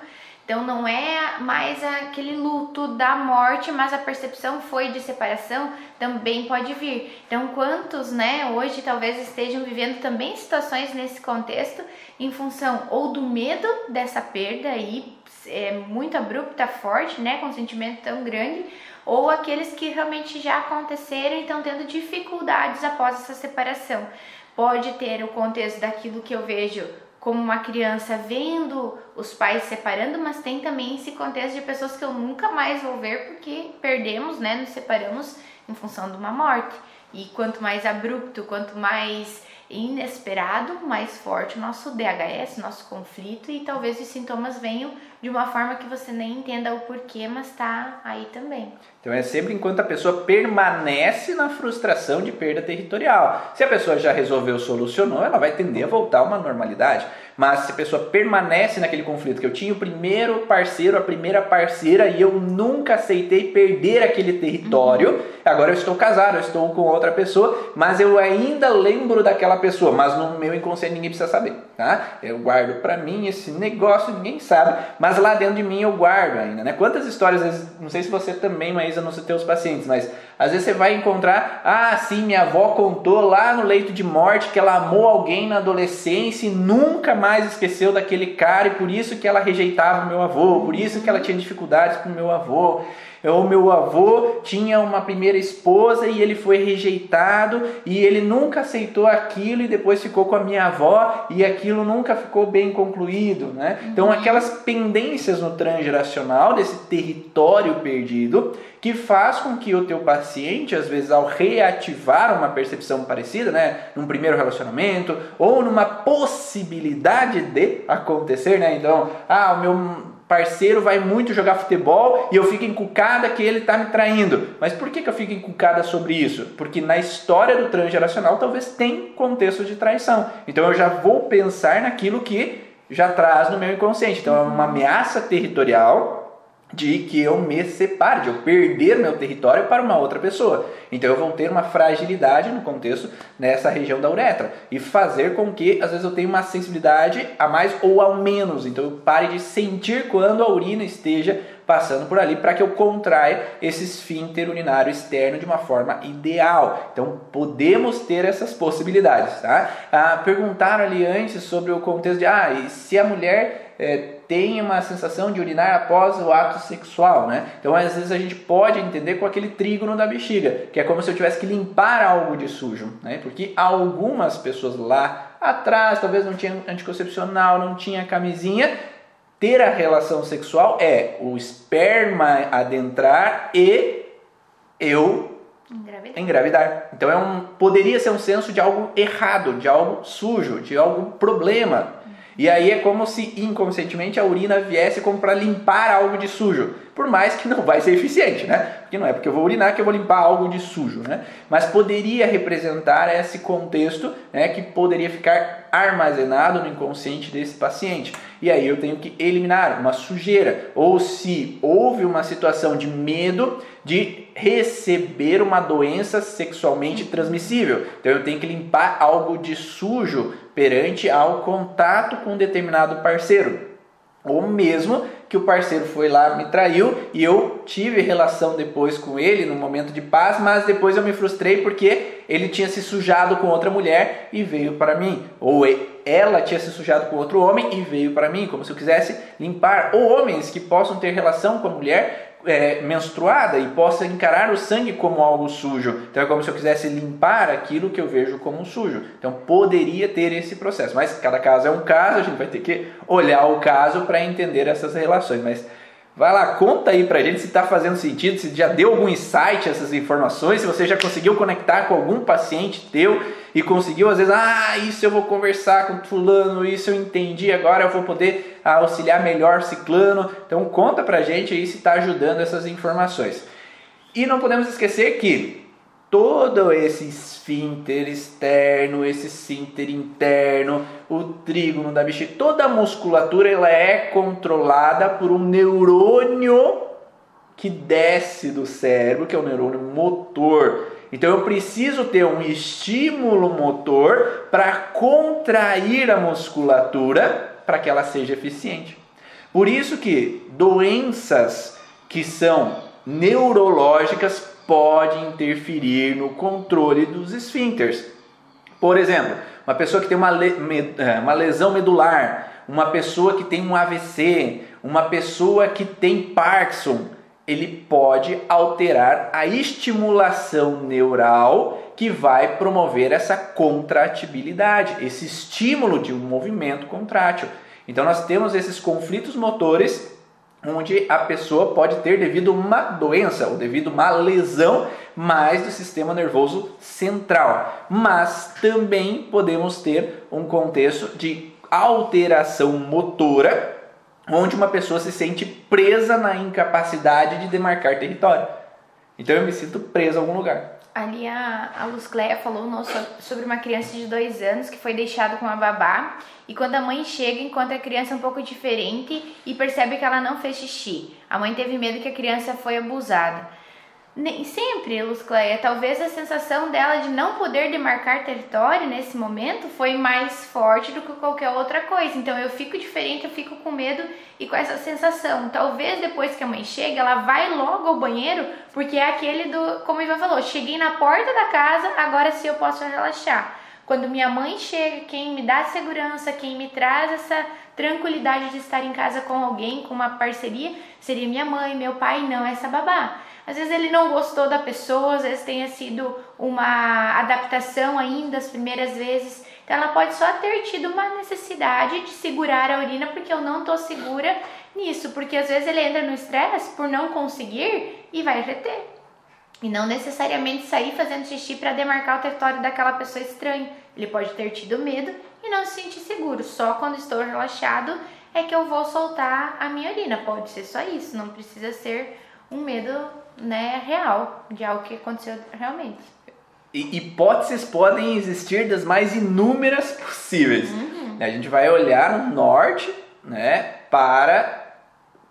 então não é mais aquele luto da morte, mas a percepção foi de separação, também pode vir. Então quantos, né, hoje talvez estejam vivendo também situações nesse contexto em função ou do medo dessa perda aí é muito abrupta, forte, né, com um sentimento tão grande, ou aqueles que realmente já aconteceram e estão tendo dificuldades após essa separação. Pode ter o contexto daquilo que eu vejo como uma criança vendo os pais separando, mas tem também esse contexto de pessoas que eu nunca mais vou ver porque perdemos, né, nos separamos em função de uma morte. E quanto mais abrupto, quanto mais inesperado, mais forte o nosso DHS, nosso conflito, e talvez os sintomas venham de uma forma que você nem entenda o porquê, mas está aí também. Então é sempre enquanto a pessoa permanece na frustração de perda territorial. Se a pessoa já resolveu, solucionou, ela vai tender a voltar a uma normalidade. Mas se a pessoa permanece naquele conflito, que eu tinha o primeiro parceiro, a primeira parceira e eu nunca aceitei perder aquele território, uhum. agora eu estou casado, eu estou com outra pessoa, mas eu ainda lembro daquela pessoa, mas no meu inconsciente ninguém precisa saber, tá? Eu guardo para mim esse negócio, ninguém sabe, mas lá dentro de mim eu guardo ainda, né? Quantas histórias, não sei se você também, Maísa, nos teus pacientes, mas às vezes você vai encontrar, ah, sim, minha avó contou lá no leito de morte que ela amou alguém na adolescência e nunca mais esqueceu daquele cara e por isso que ela rejeitava o meu avô, por isso que ela tinha dificuldades com o meu avô. O meu avô tinha uma primeira esposa e ele foi rejeitado e ele nunca aceitou aquilo e depois ficou com a minha avó e aquilo nunca ficou bem concluído, né? Então uhum. aquelas pendências no transgeracional desse território perdido que faz com que o teu paciente, às vezes ao reativar uma percepção parecida, né, num primeiro relacionamento ou numa possibilidade de acontecer, né? Então, ah, o meu parceiro vai muito jogar futebol e eu fico encucada que ele está me traindo. Mas por que, que eu fico encucada sobre isso? Porque na história do transgeracional talvez tem contexto de traição. Então eu já vou pensar naquilo que já traz no meu inconsciente. Então é uma ameaça territorial de que eu me separe, de eu perder meu território para uma outra pessoa. Então eu vou ter uma fragilidade no contexto nessa região da uretra e fazer com que às vezes eu tenha uma sensibilidade a mais ou a menos. Então eu pare de sentir quando a urina esteja passando por ali para que eu contraia esse esfíncter urinário externo de uma forma ideal. Então podemos ter essas possibilidades, tá? Ah, perguntaram ali antes sobre o contexto de ah, e se a mulher é, tem uma sensação de urinar após o ato sexual, né? Então às vezes a gente pode entender com aquele trígono da bexiga, que é como se eu tivesse que limpar algo de sujo, né? Porque algumas pessoas lá atrás talvez não tinha anticoncepcional, não tinha camisinha, ter a relação sexual é o esperma adentrar e eu Engravidar. engravidar. Então é um poderia ser um senso de algo errado, de algo sujo, de algo problema. E aí é como se inconscientemente a urina viesse como para limpar algo de sujo. Por mais que não vai ser eficiente, né? Porque não é porque eu vou urinar que eu vou limpar algo de sujo, né? Mas poderia representar esse contexto, né, que poderia ficar armazenado no inconsciente desse paciente. E aí eu tenho que eliminar uma sujeira ou se houve uma situação de medo de receber uma doença sexualmente transmissível. Então eu tenho que limpar algo de sujo perante ao contato com um determinado parceiro. Ou mesmo que o parceiro foi lá, me traiu e eu tive relação depois com ele no momento de paz, mas depois eu me frustrei porque ele tinha se sujado com outra mulher e veio para mim. Ou ela tinha se sujado com outro homem e veio para mim, como se eu quisesse limpar. Ou homens que possam ter relação com a mulher é, menstruada e possa encarar o sangue como algo sujo. Então é como se eu quisesse limpar aquilo que eu vejo como sujo. Então poderia ter esse processo, mas cada caso é um caso, a gente vai ter que olhar o caso para entender essas relações. Mas Vai lá, conta aí pra gente se está fazendo sentido, se já deu algum insight essas informações, se você já conseguiu conectar com algum paciente teu e conseguiu às vezes, ah, isso eu vou conversar com fulano, isso eu entendi, agora eu vou poder auxiliar melhor ciclano. Então conta pra gente aí se está ajudando essas informações. E não podemos esquecer que todo esse esfíncter externo, esse esfíncter interno, o trígono da bexiga, toda a musculatura ela é controlada por um neurônio que desce do cérebro, que é o neurônio motor. Então eu preciso ter um estímulo motor para contrair a musculatura para que ela seja eficiente. Por isso que doenças que são neurológicas pode interferir no controle dos esfíncteres. Por exemplo, uma pessoa que tem uma, é, uma lesão medular, uma pessoa que tem um AVC, uma pessoa que tem Parkinson, ele pode alterar a estimulação neural que vai promover essa contratibilidade, esse estímulo de um movimento contrátil. Então nós temos esses conflitos motores onde a pessoa pode ter devido uma doença ou devido uma lesão mais do sistema nervoso central. Mas também podemos ter um contexto de alteração motora, onde uma pessoa se sente presa na incapacidade de demarcar território. Então eu me sinto preso a algum lugar. Ali a, a Luz Cleia falou sobre uma criança de dois anos que foi deixada com a babá e quando a mãe chega, encontra a criança um pouco diferente e percebe que ela não fez xixi. A mãe teve medo que a criança foi abusada. Nem sempre, Luz Cleia, talvez a sensação dela de não poder demarcar território nesse momento foi mais forte do que qualquer outra coisa. Então eu fico diferente, eu fico com medo e com essa sensação. Talvez depois que a mãe chega, ela vai logo ao banheiro, porque é aquele do, como o Ivan falou, cheguei na porta da casa, agora sim eu posso relaxar. Quando minha mãe chega, quem me dá segurança, quem me traz essa tranquilidade de estar em casa com alguém, com uma parceria, seria minha mãe, meu pai, não essa babá. Às vezes ele não gostou da pessoa, às vezes tenha sido uma adaptação ainda as primeiras vezes. Então ela pode só ter tido uma necessidade de segurar a urina porque eu não tô segura nisso, porque às vezes ele entra no estresse por não conseguir e vai reter. E não necessariamente sair fazendo xixi para demarcar o território daquela pessoa estranha. Ele pode ter tido medo e não se sentir seguro. Só quando estou relaxado é que eu vou soltar a minha urina. Pode ser só isso, não precisa ser um medo né, real de algo que aconteceu realmente. E hipóteses podem existir das mais inúmeras possíveis. Uhum. A gente vai olhar no norte né, para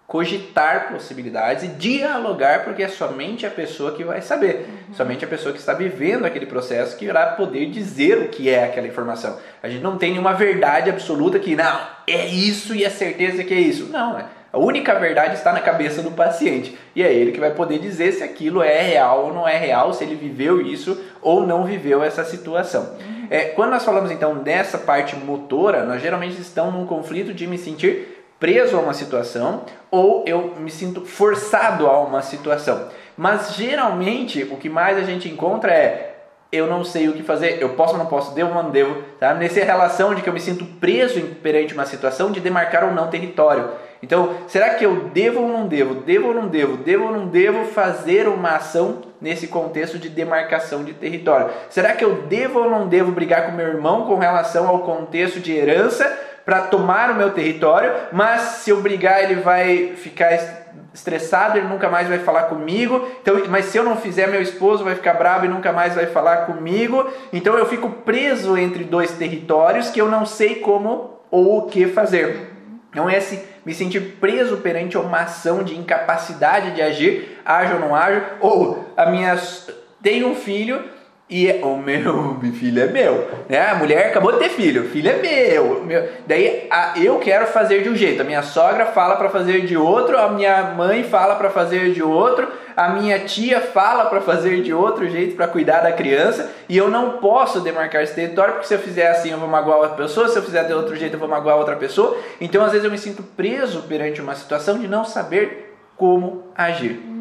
cogitar possibilidades e dialogar, porque é somente a pessoa que vai saber, uhum. somente a pessoa que está vivendo aquele processo que irá poder dizer o que é aquela informação. A gente não tem nenhuma verdade absoluta que, não, é isso e é certeza que é isso. Não, é. A única verdade está na cabeça do paciente. E é ele que vai poder dizer se aquilo é real ou não é real, se ele viveu isso ou não viveu essa situação. É, quando nós falamos então dessa parte motora, nós geralmente estamos num conflito de me sentir preso a uma situação ou eu me sinto forçado a uma situação. Mas geralmente o que mais a gente encontra é eu não sei o que fazer, eu posso ou não posso, devo ou não devo, tá? Nessa relação de que eu me sinto preso perante uma situação de demarcar ou não território. Então, será que eu devo ou não devo, devo ou não devo, devo ou não devo fazer uma ação nesse contexto de demarcação de território? Será que eu devo ou não devo brigar com meu irmão com relação ao contexto de herança para tomar o meu território, mas se eu brigar ele vai ficar estressado, ele nunca mais vai falar comigo. Então, mas se eu não fizer, meu esposo vai ficar bravo e nunca mais vai falar comigo. Então eu fico preso entre dois territórios que eu não sei como ou o que fazer. Então esse me sentir preso perante uma ação de incapacidade de agir, haja ou não haja, ou a minha tenho um filho e o meu filho é meu, né? A mulher acabou de ter filho, filho é meu. meu. Daí a, eu quero fazer de um jeito, a minha sogra fala para fazer de outro, a minha mãe fala para fazer de outro, a minha tia fala para fazer de outro jeito para cuidar da criança, e eu não posso demarcar esse território porque se eu fizer assim eu vou magoar outra pessoa, se eu fizer de outro jeito eu vou magoar outra pessoa. Então às vezes eu me sinto preso perante uma situação de não saber como agir.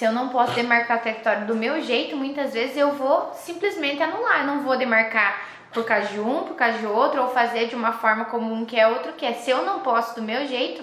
Se eu não posso demarcar o território do meu jeito, muitas vezes eu vou simplesmente anular. Eu não vou demarcar por causa de um, por causa de outro, ou fazer de uma forma como um quer, outro quer. Se eu não posso do meu jeito,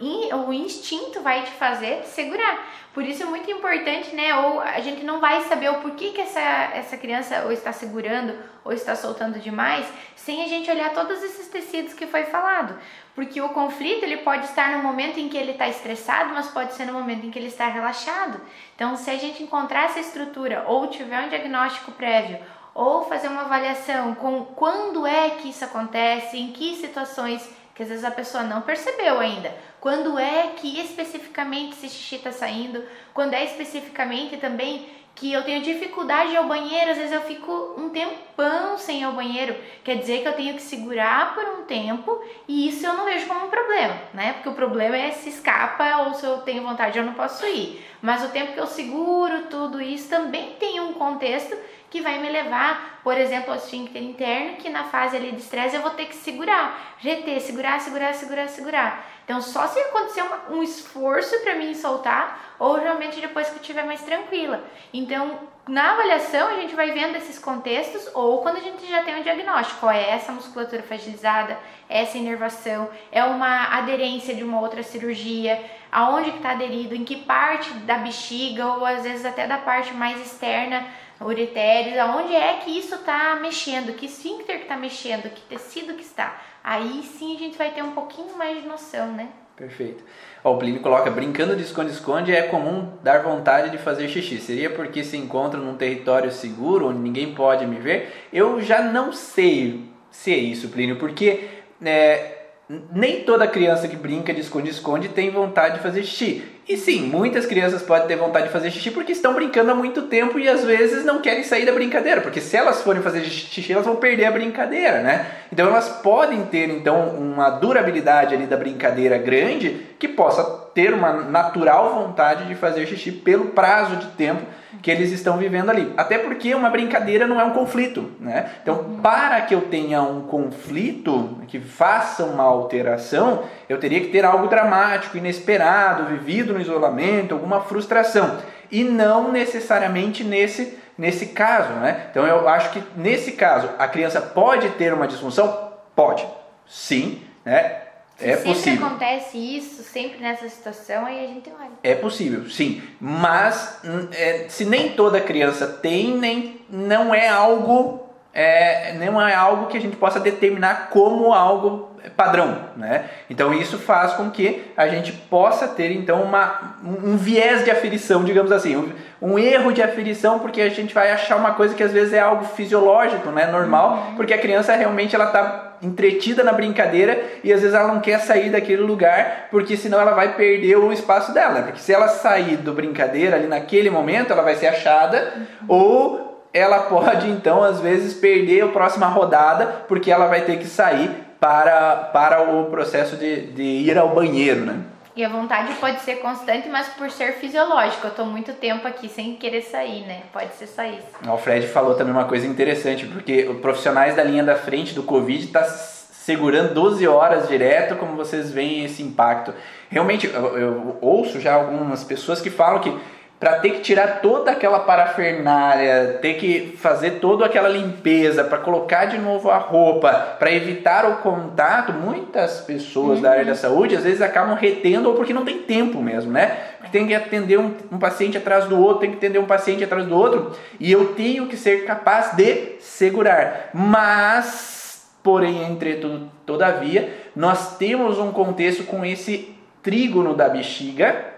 o instinto vai te fazer segurar. Por isso é muito importante, né? Ou a gente não vai saber o porquê que essa, essa criança ou está segurando ou está soltando demais, sem a gente olhar todos esses tecidos que foi falado. Porque o conflito ele pode estar no momento em que ele está estressado, mas pode ser no momento em que ele está relaxado. Então, se a gente encontrar essa estrutura ou tiver um diagnóstico prévio ou fazer uma avaliação com quando é que isso acontece, em que situações que às vezes a pessoa não percebeu ainda. Quando é que especificamente esse xixi está saindo? Quando é especificamente também que eu tenho dificuldade de ir ao banheiro, às vezes eu fico um tempão sem ir ao banheiro. Quer dizer que eu tenho que segurar por um tempo e isso eu não vejo como um problema, né? Porque o problema é se escapa ou se eu tenho vontade eu não posso ir. Mas o tempo que eu seguro tudo isso também tem um contexto que vai me levar, por exemplo, ao esfíncter interno, que na fase ali de estresse eu vou ter que segurar, GT, segurar, segurar, segurar, segurar. Então, só se acontecer uma, um esforço para mim soltar, ou realmente depois que eu estiver mais tranquila. Então, na avaliação, a gente vai vendo esses contextos, ou quando a gente já tem um diagnóstico, é essa musculatura fragilizada, essa inervação, é uma aderência de uma outra cirurgia, aonde que está aderido, em que parte da bexiga, ou às vezes até da parte mais externa, uretérios, aonde é que isso está mexendo, que esfíncter que está mexendo, que tecido que está aí sim a gente vai ter um pouquinho mais de noção, né? Perfeito. Ó, o Plínio coloca, brincando de esconde-esconde é comum dar vontade de fazer xixi. Seria porque se encontra num território seguro, onde ninguém pode me ver? Eu já não sei se é isso, Plínio, porque é, nem toda criança que brinca de esconde-esconde tem vontade de fazer xixi. E sim, muitas crianças podem ter vontade de fazer xixi porque estão brincando há muito tempo e às vezes não querem sair da brincadeira, porque se elas forem fazer xixi, elas vão perder a brincadeira, né? Então elas podem ter então uma durabilidade ali da brincadeira grande que possa ter uma natural vontade de fazer xixi pelo prazo de tempo que eles estão vivendo ali. Até porque uma brincadeira não é um conflito, né? Então, uhum. para que eu tenha um conflito que faça uma alteração, eu teria que ter algo dramático, inesperado, vivido no isolamento, alguma frustração. E não necessariamente nesse, nesse caso, né? Então, eu acho que nesse caso, a criança pode ter uma disfunção? Pode. Sim, né? Se é sempre possível. acontece isso, sempre nessa situação, aí a gente olha. É possível, sim. Mas hum, é, se nem toda criança tem, nem não é algo é, não é algo que a gente possa determinar como algo padrão, né? Então isso faz com que a gente possa ter então uma, um viés de aferição, digamos assim, um, um, erro de aferição, porque a gente vai achar uma coisa que às vezes é algo fisiológico, né, normal, uhum. porque a criança realmente ela está entretida na brincadeira e às vezes ela não quer sair daquele lugar, porque senão ela vai perder o espaço dela, porque se ela sair do brincadeira ali naquele momento, ela vai ser achada uhum. ou ela pode então às vezes perder a próxima rodada, porque ela vai ter que sair para, para o processo de, de ir ao banheiro, né? E a vontade pode ser constante, mas por ser fisiológico. Eu tô muito tempo aqui sem querer sair, né? Pode ser só isso. O Fred falou também uma coisa interessante, porque os profissionais da linha da frente do Covid tá segurando 12 horas direto, como vocês veem esse impacto. Realmente, eu, eu ouço já algumas pessoas que falam que para ter que tirar toda aquela parafernália, ter que fazer toda aquela limpeza, para colocar de novo a roupa, para evitar o contato, muitas pessoas uhum. da área da saúde às vezes acabam retendo ou porque não tem tempo mesmo, né? Porque tem que atender um, um paciente atrás do outro, tem que atender um paciente atrás do outro, e eu tenho que ser capaz de segurar. Mas, porém, entretanto, todavia, nós temos um contexto com esse trígono da bexiga,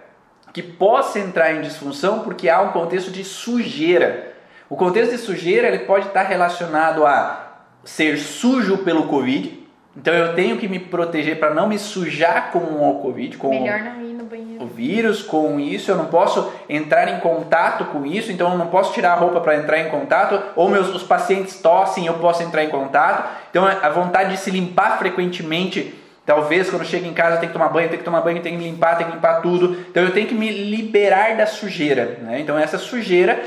que possa entrar em disfunção porque há um contexto de sujeira. O contexto de sujeira ele pode estar relacionado a ser sujo pelo Covid. Então eu tenho que me proteger para não me sujar com o Covid, com o vírus, com isso. Eu não posso entrar em contato com isso, então eu não posso tirar a roupa para entrar em contato. Ou meus os pacientes tossem, eu posso entrar em contato. Então a vontade de se limpar frequentemente Talvez quando chega em casa tem que tomar banho, tem que tomar banho, tem que limpar, tem que limpar tudo. Então eu tenho que me liberar da sujeira. Né? Então essa sujeira,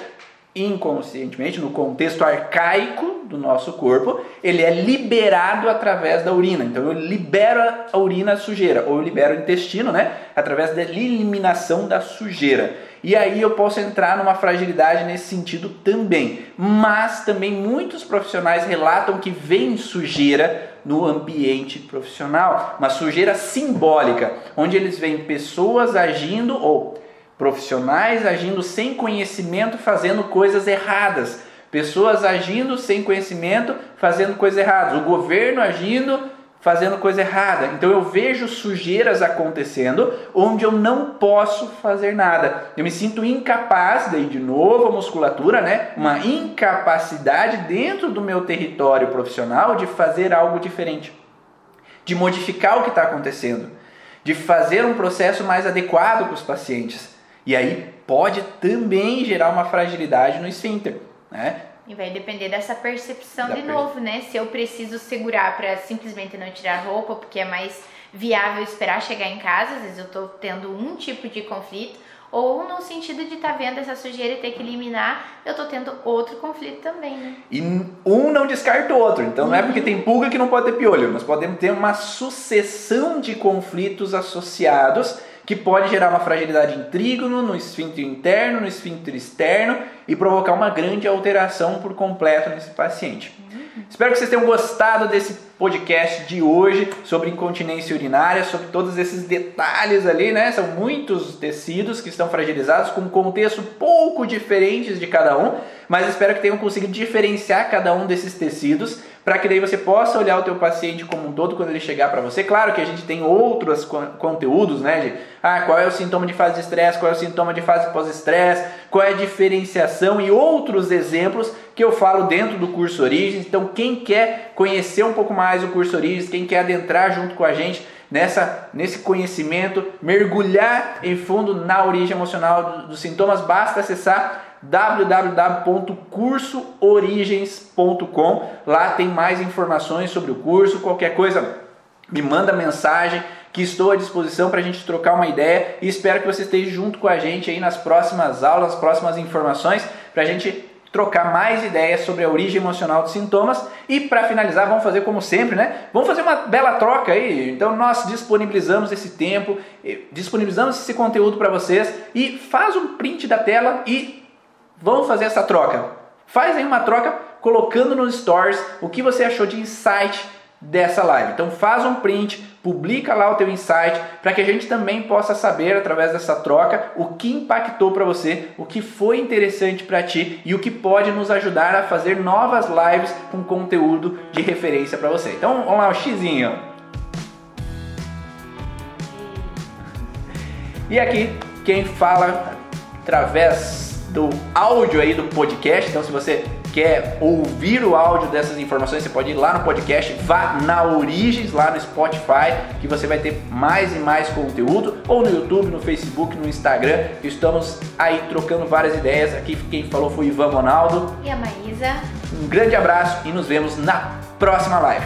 inconscientemente, no contexto arcaico do nosso corpo, ele é liberado através da urina. Então eu libero a urina a sujeira, ou eu libero o intestino, né? Através da eliminação da sujeira. E aí eu posso entrar numa fragilidade nesse sentido também. Mas também muitos profissionais relatam que vem sujeira no ambiente profissional, uma sujeira simbólica, onde eles veem pessoas agindo ou profissionais agindo sem conhecimento, fazendo coisas erradas, pessoas agindo sem conhecimento, fazendo coisas erradas, o governo agindo fazendo coisa errada. Então eu vejo sujeiras acontecendo onde eu não posso fazer nada. Eu me sinto incapaz, daí de novo a musculatura, né? Uma incapacidade dentro do meu território profissional de fazer algo diferente, de modificar o que está acontecendo, de fazer um processo mais adequado para os pacientes. E aí pode também gerar uma fragilidade no esfíncter, né? E vai depender dessa percepção da de per... novo, né? Se eu preciso segurar para simplesmente não tirar roupa, porque é mais viável esperar chegar em casa, às vezes eu tô tendo um tipo de conflito, ou no sentido de estar tá vendo essa sujeira e ter que eliminar, eu tô tendo outro conflito também, né? E um não descarta o outro. Então não é porque tem pulga que não pode ter piolho. Nós podemos ter uma sucessão de conflitos associados que pode gerar uma fragilidade em trígono, no esfíncter interno, no esfíncter externo e provocar uma grande alteração por completo nesse paciente. Uhum. Espero que vocês tenham gostado desse podcast de hoje sobre incontinência urinária, sobre todos esses detalhes ali, né? São muitos tecidos que estão fragilizados com contexto pouco diferentes de cada um, mas espero que tenham conseguido diferenciar cada um desses tecidos para que daí você possa olhar o teu paciente como um todo quando ele chegar para você. Claro que a gente tem outros conteúdos, né, de ah, qual é o sintoma de fase de estresse, qual é o sintoma de fase pós-estresse, qual é a diferenciação e outros exemplos que eu falo dentro do curso Origens. Então, quem quer conhecer um pouco mais o curso Origens, quem quer adentrar junto com a gente nessa nesse conhecimento, mergulhar em fundo na origem emocional dos sintomas, basta acessar www.cursoorigens.com. Lá tem mais informações sobre o curso. Qualquer coisa, me manda mensagem que estou à disposição para a gente trocar uma ideia e espero que você esteja junto com a gente aí nas próximas aulas, nas próximas informações para a gente trocar mais ideias sobre a origem emocional dos sintomas e para finalizar vamos fazer como sempre, né? Vamos fazer uma bela troca aí. Então nós disponibilizamos esse tempo, eh, disponibilizamos esse conteúdo para vocês e faz um print da tela e Vamos fazer essa troca. Faz aí uma troca colocando nos stories o que você achou de insight dessa live. Então faz um print, publica lá o teu insight para que a gente também possa saber através dessa troca o que impactou para você, o que foi interessante para ti e o que pode nos ajudar a fazer novas lives com conteúdo de referência para você. Então vamos lá, o xizinho. E aqui quem fala através do áudio aí do podcast. Então, se você quer ouvir o áudio dessas informações, você pode ir lá no podcast, vá na Origens, lá no Spotify, que você vai ter mais e mais conteúdo, ou no YouTube, no Facebook, no Instagram. Estamos aí trocando várias ideias. Aqui quem falou foi o Ivan Ronaldo. E a Maísa. Um grande abraço e nos vemos na próxima live.